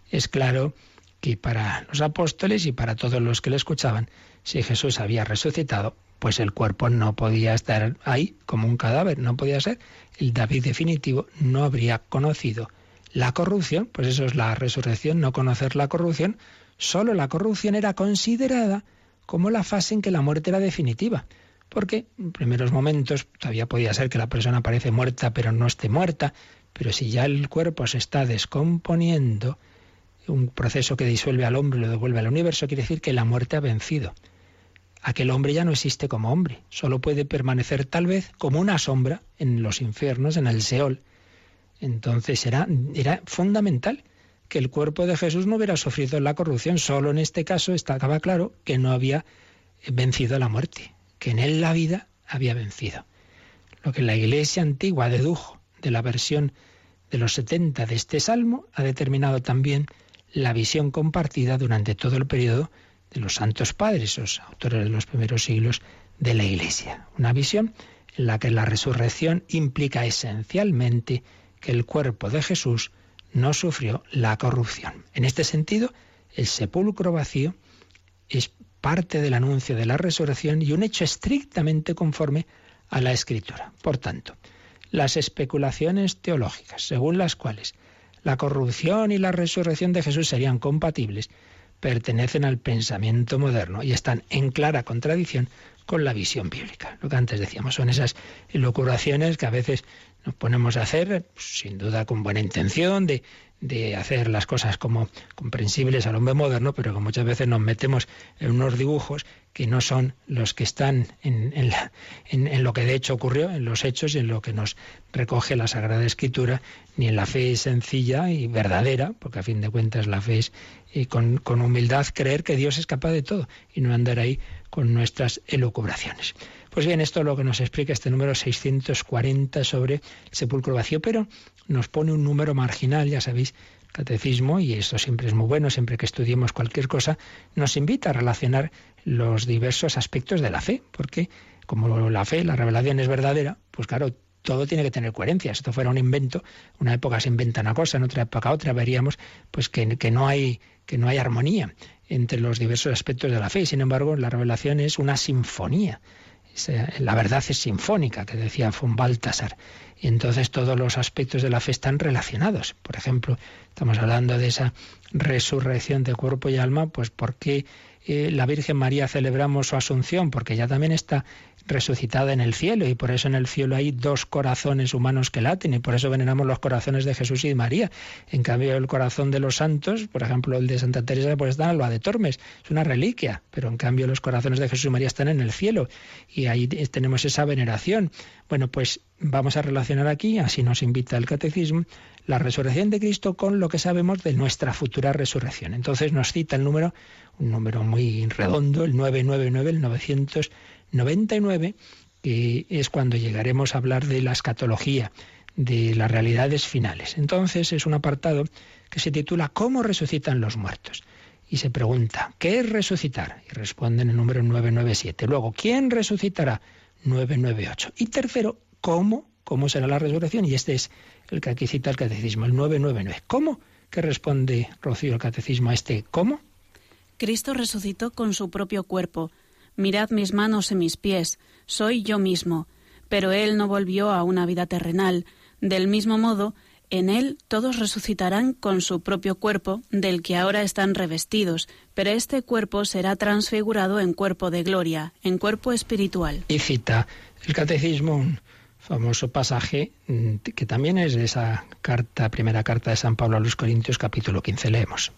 Es claro que para los apóstoles y para todos los que le escuchaban, si Jesús había resucitado, pues el cuerpo no podía estar ahí como un cadáver, no podía ser. El David definitivo no habría conocido la corrupción, pues eso es la resurrección, no conocer la corrupción. Solo la corrupción era considerada como la fase en que la muerte era definitiva. Porque en primeros momentos todavía podía ser que la persona parece muerta pero no esté muerta, pero si ya el cuerpo se está descomponiendo, un proceso que disuelve al hombre y lo devuelve al universo, quiere decir que la muerte ha vencido. Aquel hombre ya no existe como hombre, solo puede permanecer tal vez como una sombra en los infiernos, en el Seol. Entonces era, fundamental que el cuerpo de Jesús no hubiera sufrido la corrupción. Solo en este caso estaba claro que no había vencido la muerte, que en él la vida había vencido. Lo que la iglesia antigua dedujo de la versión de los 70 de este salmo ha determinado también la visión compartida durante todo el periodo de los santos padres, los autores de los primeros siglos de la Iglesia. Una visión en la que la resurrección implica esencialmente que el cuerpo de Jesús no sufrió la corrupción. En este sentido, el sepulcro vacío es parte del anuncio de la resurrección y un hecho estrictamente conforme a la Escritura. Por tanto, las especulaciones teológicas, según las cuales la corrupción y la resurrección de Jesús serían compatibles, pertenecen al pensamiento moderno y están en clara contradicción con la visión bíblica. Lo que antes decíamos, son esas locuraciones que a veces nos ponemos a hacer, sin duda con buena intención, de, de hacer las cosas como comprensibles al hombre moderno, pero que muchas veces nos metemos en unos dibujos que no son los que están en, en, lo que de hecho ocurrió, en los hechos y en lo que nos recoge la Sagrada Escritura, ni en la fe sencilla y verdadera, porque a fin de cuentas la fe es y con, con humildad creer que Dios es capaz de todo y no andar ahí con nuestras elucubraciones. Pues bien, esto es lo que nos explica este número 640 sobre el sepulcro vacío, pero nos pone un número marginal, ya sabéis, catecismo, y esto siempre es muy bueno, siempre que estudiemos cualquier cosa, nos invita a relacionar los diversos aspectos de la fe, porque como la fe, la revelación es verdadera, pues claro, todo tiene que tener coherencia. Si esto fuera un invento, una época se inventa una cosa, en otra época otra, veríamos pues que, que, no hay, que no hay armonía entre los diversos aspectos de la fe. Sin embargo, la revelación es una sinfonía la verdad es sinfónica, que decía von Baltasar. Y entonces todos los aspectos de la fe están relacionados. Por ejemplo, estamos hablando de esa resurrección de cuerpo y alma, pues ¿por qué eh, la Virgen María celebramos su asunción? Porque ella también está resucitada en el cielo y por eso en el cielo hay dos corazones humanos que laten y por eso veneramos los corazones de Jesús y de María. En cambio el corazón de los santos, por ejemplo el de Santa Teresa, pues está en lo de Tormes, es una reliquia, pero en cambio los corazones de Jesús y María están en el cielo y ahí tenemos esa veneración. Bueno, pues vamos a relacionar aquí, así nos invita el catecismo, la resurrección de Cristo con lo que sabemos de nuestra futura resurrección. Entonces nos cita el número, un número muy redondo, el 999, el 900 99, que es cuando llegaremos a hablar de la escatología, de las realidades finales. Entonces es un apartado que se titula ¿Cómo resucitan los muertos? Y se pregunta, ¿qué es resucitar? Y responden el número 997. Luego, ¿quién resucitará? 998. Y tercero, ¿cómo? ¿Cómo será la resurrección? Y este es el que aquí cita el catecismo, el 999. ¿Cómo? ¿Qué responde Rocío el catecismo a este cómo? Cristo resucitó con su propio cuerpo Mirad mis manos y mis pies, soy yo mismo. Pero Él no volvió a una vida terrenal. Del mismo modo, en Él todos resucitarán con su propio cuerpo, del que ahora están revestidos, pero este cuerpo será transfigurado en cuerpo de gloria, en cuerpo espiritual. Y cita el catecismo un famoso pasaje mm, que también es de esa carta, primera carta de San Pablo a los Corintios, capítulo 15, leemos.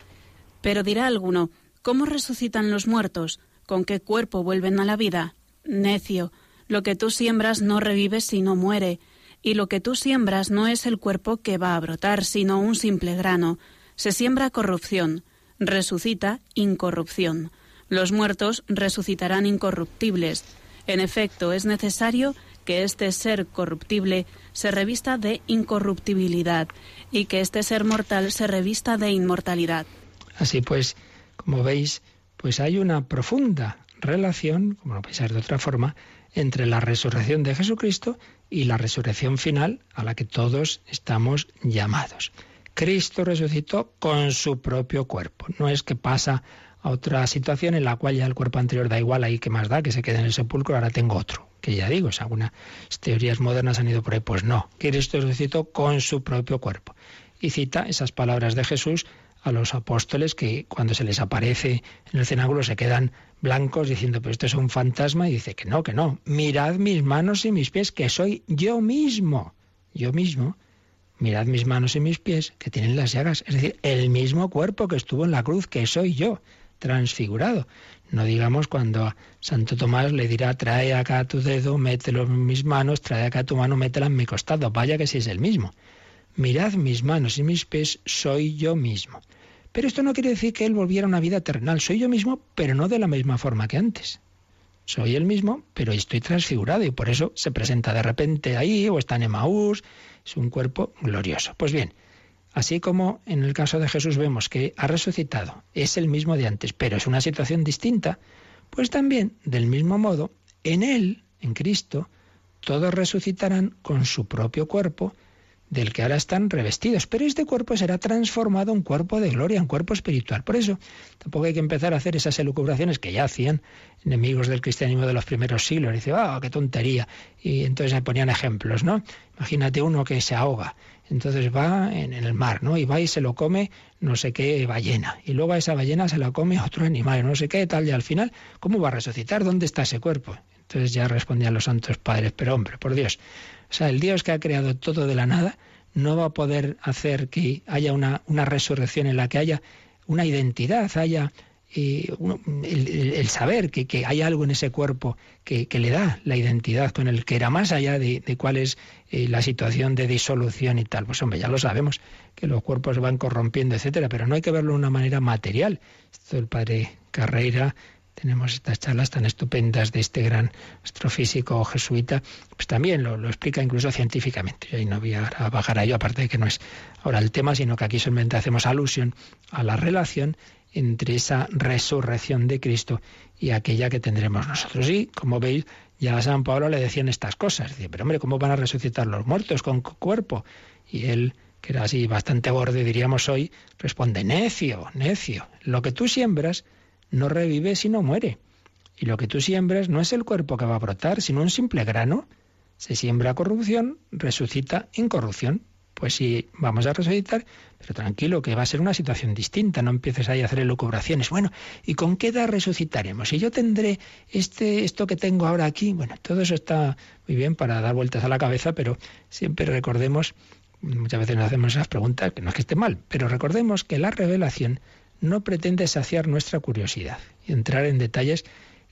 Pero dirá alguno, ¿cómo resucitan los muertos? ¿Con qué cuerpo vuelven a la vida? Necio, lo que tú siembras no revive sino muere, y lo que tú siembras no es el cuerpo que va a brotar, sino un simple grano. Se siembra corrupción, resucita incorrupción. Los muertos resucitarán incorruptibles. En efecto, es necesario que este ser corruptible se revista de incorruptibilidad y que este ser mortal se revista de inmortalidad. Así pues, como veis, pues hay una profunda relación, como no puede ser de otra forma, entre la resurrección de Jesucristo y la resurrección final a la que todos estamos llamados. Cristo resucitó con su propio cuerpo. No es que pasa a otra situación en la cual ya el cuerpo anterior da igual ahí que más da, que se quede en el sepulcro, ahora tengo otro. Que ya digo, si algunas teorías modernas han ido por ahí, pues no. Cristo resucitó con su propio cuerpo. Y cita esas palabras de Jesús a los apóstoles que cuando se les aparece en el cenáculo se quedan blancos diciendo, pero esto es un fantasma, y dice que no, que no, mirad mis manos y mis pies, que soy yo mismo, yo mismo, mirad mis manos y mis pies, que tienen las llagas, es decir, el mismo cuerpo que estuvo en la cruz, que soy yo, transfigurado. No digamos cuando a Santo Tomás le dirá, trae acá tu dedo, mételo en mis manos, trae acá tu mano, métela en mi costado, vaya que si es el mismo. Mirad mis manos y mis pies, soy yo mismo. Pero esto no quiere decir que él volviera a una vida terrenal. Soy yo mismo, pero no de la misma forma que antes. Soy el mismo, pero estoy transfigurado y por eso se presenta de repente ahí o está en Emaús. Es un cuerpo glorioso. Pues bien, así como en el caso de Jesús vemos que ha resucitado, es el mismo de antes, pero es una situación distinta, pues también, del mismo modo, en Él, en Cristo, todos resucitarán con su propio cuerpo, del que ahora están revestidos. Pero este cuerpo será transformado en cuerpo de gloria, en cuerpo espiritual. Por eso tampoco hay que empezar a hacer esas elucubraciones que ya hacían enemigos del cristianismo de los primeros siglos. dice, ah, qué tontería. Y entonces se ponían ejemplos, ¿no? Imagínate uno que se ahoga. Entonces va en, el mar, ¿no? Y va y se lo come no sé qué ballena. Y luego a esa ballena se la come otro animal, no sé qué tal. Y al final, ¿cómo va a resucitar? ¿Dónde está ese cuerpo? Entonces ya respondían los santos padres, pero hombre, por Dios, o sea, el Dios que ha creado todo de la nada no va a poder hacer que haya una, una resurrección en la que haya una identidad, haya eh, el, saber que, que, hay algo en ese cuerpo que, le da la identidad con el que era más allá de, cuál es eh, la situación de disolución y tal. Pues hombre, ya lo sabemos, que los cuerpos van corrompiendo, etcétera, pero no hay que verlo de una manera material. Esto el padre Carreira tenemos estas charlas tan estupendas de este gran astrofísico jesuita, pues también lo, explica incluso científicamente. Y ahí no voy a, bajar a ello, aparte de que no es ahora el tema, sino que aquí solamente hacemos alusión a la relación entre esa resurrección de Cristo y aquella que tendremos nosotros. Y, como veis, ya a San Pablo le decían estas cosas. Dice, pero hombre, ¿cómo van a resucitar los muertos con cuerpo? Y él, que era así bastante borde, diríamos hoy, responde, necio, necio. Lo que tú siembras no revive sino muere. Y lo que tú siembras no es el cuerpo que va a brotar, sino un simple grano. Se siembra corrupción, resucita incorrupción. Pues sí, vamos a resucitar, pero tranquilo, que va a ser una situación distinta, no empieces ahí a hacer elucubraciones. Bueno, ¿y con qué edad resucitaremos? Y yo tendré este, esto que tengo ahora aquí. Bueno, todo eso está muy bien para dar vueltas a la cabeza, pero siempre recordemos, muchas veces nos hacemos esas preguntas, que no es que esté mal, pero recordemos que la revelación no pretende saciar nuestra curiosidad y entrar en detalles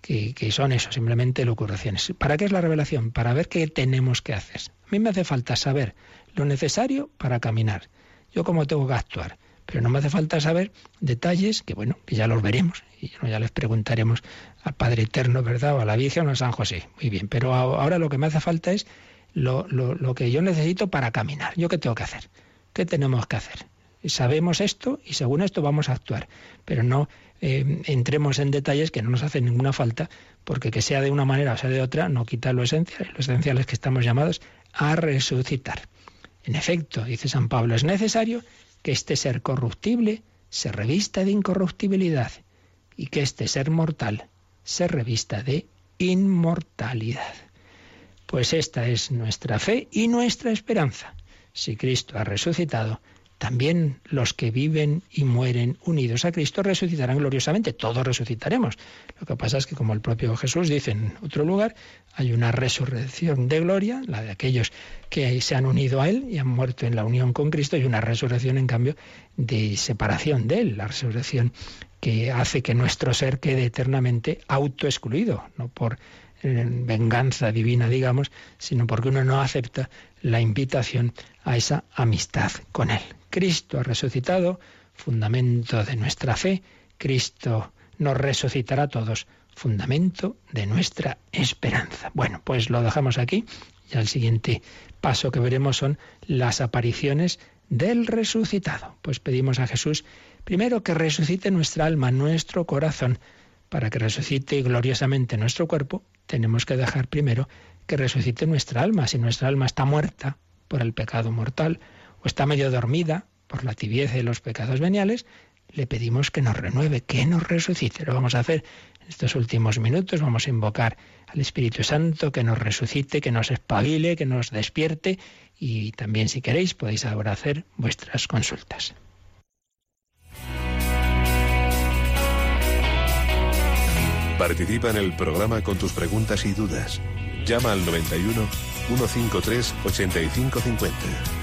que, son eso, simplemente locuraciones. ¿Para qué es la revelación? Para ver qué tenemos que hacer. A mí me hace falta saber lo necesario para caminar. Yo cómo tengo que actuar. Pero no me hace falta saber detalles que, bueno, que ya los veremos. Y ya les preguntaremos al Padre Eterno, ¿verdad? O a la Virgen o a San José. Muy bien. Pero ahora lo que me hace falta es lo, lo que yo necesito para caminar. ¿Yo qué tengo que hacer? ¿Qué tenemos que hacer? sabemos esto y según esto vamos a actuar, pero no eh, entremos en detalles que no nos hacen ninguna falta, porque que sea de una manera o sea de otra no quita lo esencial. Lo esencial es que estamos llamados a resucitar. En efecto, dice San Pablo, es necesario que este ser corruptible se revista de incorruptibilidad y que este ser mortal se revista de inmortalidad. Pues esta es nuestra fe y nuestra esperanza. Si Cristo ha resucitado, también los que viven y mueren unidos a Cristo resucitarán gloriosamente. Todos resucitaremos. Lo que pasa es que, como el propio Jesús dice en otro lugar, hay una resurrección de gloria, la de aquellos que se han unido a Él y han muerto en la unión con Cristo, y una resurrección, en cambio, de separación de Él, la resurrección que hace que nuestro ser quede eternamente autoexcluido, no por eh, venganza divina, digamos, sino porque uno no acepta la invitación a esa amistad con Él. Cristo ha resucitado, fundamento de nuestra fe. Cristo nos resucitará a todos, fundamento de nuestra esperanza. Bueno, pues lo dejamos aquí. Y el siguiente paso que veremos son las apariciones del resucitado. Pues pedimos a Jesús primero que resucite nuestra alma, nuestro corazón. Para que resucite gloriosamente nuestro cuerpo, tenemos que dejar primero que resucite nuestra alma. Si nuestra alma está muerta por el pecado mortal, o está medio dormida por la tibieza de los pecados veniales, le pedimos que nos renueve, que nos resucite. Lo vamos a hacer en estos últimos minutos. Vamos a invocar al Espíritu Santo que nos resucite, que nos espabile, que nos despierte y también si queréis podéis ahora hacer vuestras consultas. Participa en el programa con tus preguntas y dudas. Llama al 91 153 8550.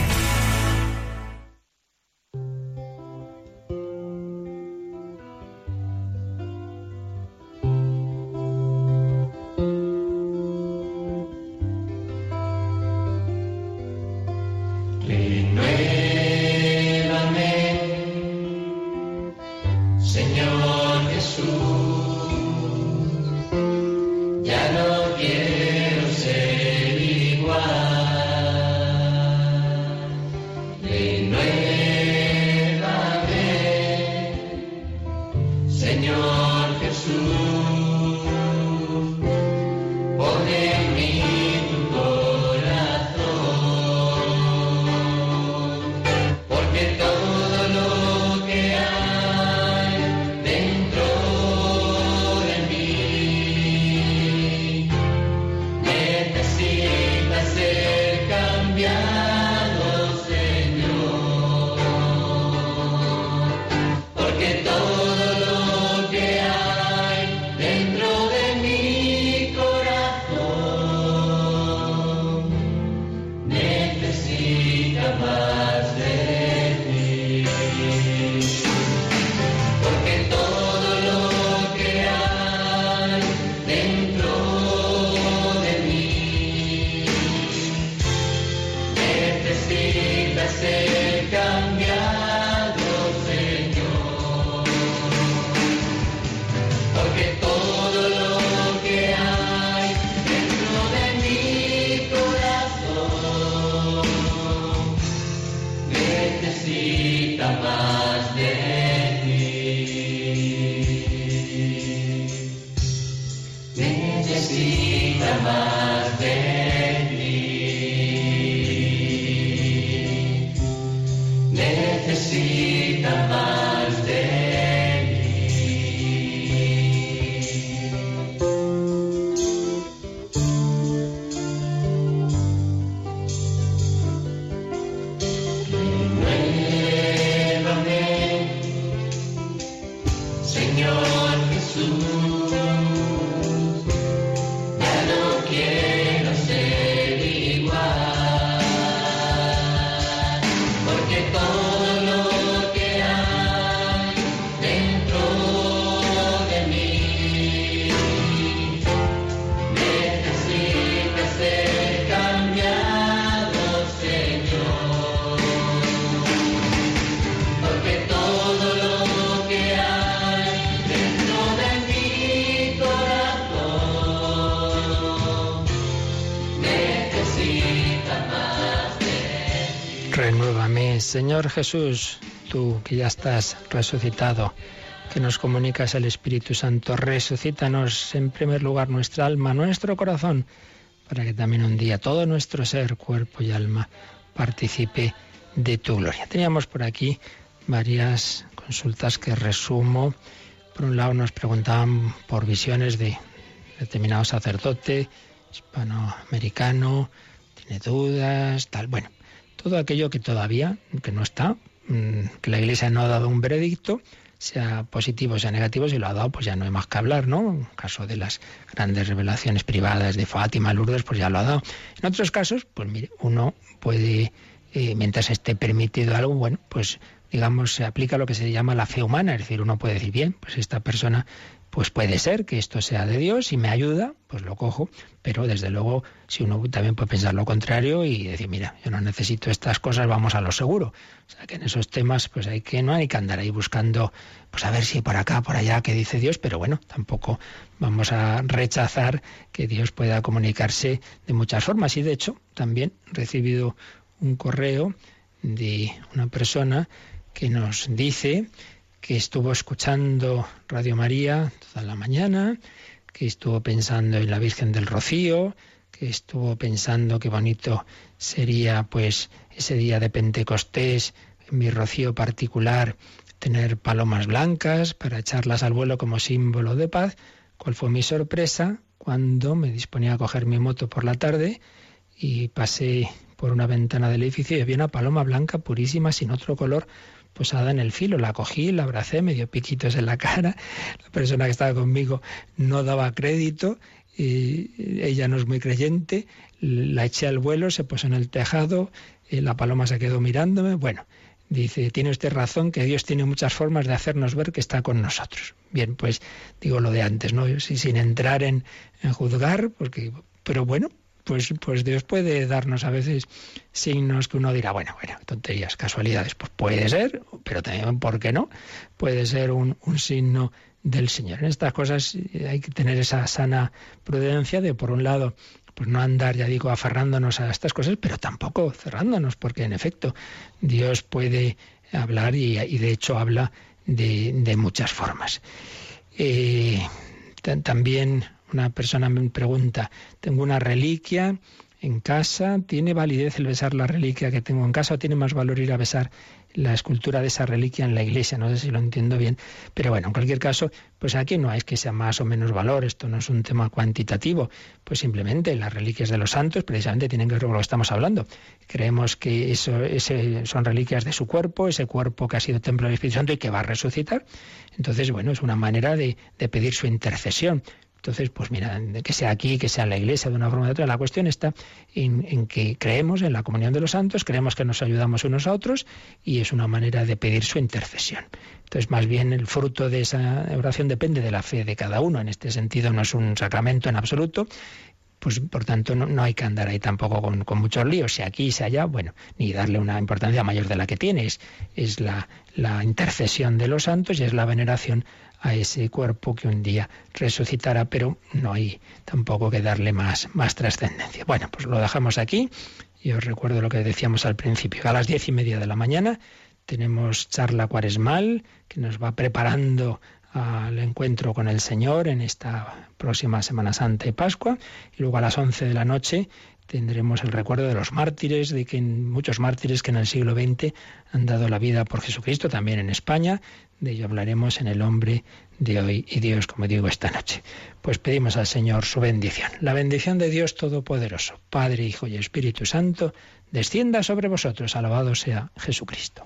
Señor Jesús, tú que ya estás resucitado, que nos comunicas el Espíritu Santo, resucítanos en primer lugar nuestra alma, nuestro corazón, para que también un día todo nuestro ser, cuerpo y alma participe de tu gloria. Teníamos por aquí varias consultas que resumo. Por un lado nos preguntaban por visiones de determinado sacerdote hispanoamericano, tiene dudas, tal. Bueno, todo aquello que todavía, que no está, mm, que la Iglesia no ha dado un veredicto, sea positivo, sea negativo, si lo ha dado, pues ya no hay más que hablar, ¿no? En caso de las grandes revelaciones privadas de Fátima, Lourdes, pues ya lo ha dado. En otros casos, pues mire, uno puede, eh, mientras esté permitido algo, bueno, pues digamos, se aplica lo que se llama la fe humana, es decir, uno puede decir, bien, pues esta persona pues puede ser que esto sea de Dios y me ayuda, pues lo cojo, pero desde luego si uno también puede pensar lo contrario y decir, mira, yo no necesito estas cosas, vamos a lo seguro. O sea que en esos temas pues hay que no hay que andar ahí buscando pues a ver si por acá, por allá qué dice Dios, pero bueno, tampoco vamos a rechazar que Dios pueda comunicarse de muchas formas y de hecho también he recibido un correo de una persona que nos dice que estuvo escuchando Radio María toda la mañana, que estuvo pensando en la Virgen del Rocío, que estuvo pensando qué bonito sería pues ese día de Pentecostés, en mi rocío particular, tener palomas blancas para echarlas al vuelo como símbolo de paz. ¿Cuál fue mi sorpresa cuando me disponía a coger mi moto por la tarde y pasé por una ventana del edificio y había una paloma blanca purísima sin otro color posada en el filo. La cogí, la abracé, me dio piquitos en la cara. La persona que estaba conmigo no daba crédito. Y ella no es muy creyente. La eché al vuelo, se puso en el tejado. Eh, la paloma se quedó mirándome. Bueno, dice, tiene usted razón que Dios tiene muchas formas de hacernos ver que está con nosotros. Bien, pues digo lo de antes, ¿no? sin entrar en, en juzgar, porque, pero bueno, pues, pues Dios puede darnos a veces signos que uno dirá, bueno, bueno, tonterías, casualidades. Pues puede ser, pero también, ¿por qué no? Puede ser un, signo del Señor. En estas cosas hay que tener esa sana prudencia de, por un lado, pues no andar, ya digo, aferrándonos a estas cosas, pero tampoco cerrándonos, porque en efecto Dios puede hablar y, de hecho habla de, de muchas formas. Eh, también una persona me pregunta, tengo una reliquia en casa, ¿tiene validez el besar la reliquia que tengo en casa o tiene más valor ir a besar la escultura de esa reliquia en la iglesia? No sé si lo entiendo bien, pero bueno, en cualquier caso, pues aquí no es que sea más o menos valor, esto no es un tema cuantitativo, pues simplemente las reliquias de los santos precisamente tienen que ver con lo que estamos hablando. Creemos que eso son reliquias de su cuerpo, ese cuerpo que ha sido templo del Espíritu Santo y que va a resucitar. Entonces, bueno, es una manera de, de pedir su intercesión. Entonces, pues mira, que sea aquí, que sea en la iglesia, de una forma u otra, la cuestión está en, que creemos en la comunión de los santos, creemos que nos ayudamos unos a otros y es una manera de pedir su intercesión. Entonces, más bien el fruto de esa oración depende de la fe de cada uno. En este sentido, no es un sacramento en absoluto, pues por tanto no, hay que andar ahí tampoco con, muchos líos, si aquí, si allá, bueno, ni darle una importancia mayor de la que tiene, es, la, la, intercesión de los santos y es la veneración a ese cuerpo que un día resucitará, pero no hay tampoco que darle más, más trascendencia. Bueno, pues lo dejamos aquí y os recuerdo lo que decíamos al principio. A las diez y media de la mañana tenemos charla cuaresmal que nos va preparando al encuentro con el Señor en esta próxima Semana Santa y Pascua. Y luego a las 11 de la noche tendremos el recuerdo de los mártires, de que muchos mártires que en el siglo XX han dado la vida por Jesucristo, también en España. De ello hablaremos en el hombre de hoy y Dios, como digo, esta noche. Pues pedimos al Señor su bendición. La bendición de Dios Todopoderoso, Padre, Hijo y Espíritu Santo, descienda sobre vosotros. Alabado sea Jesucristo.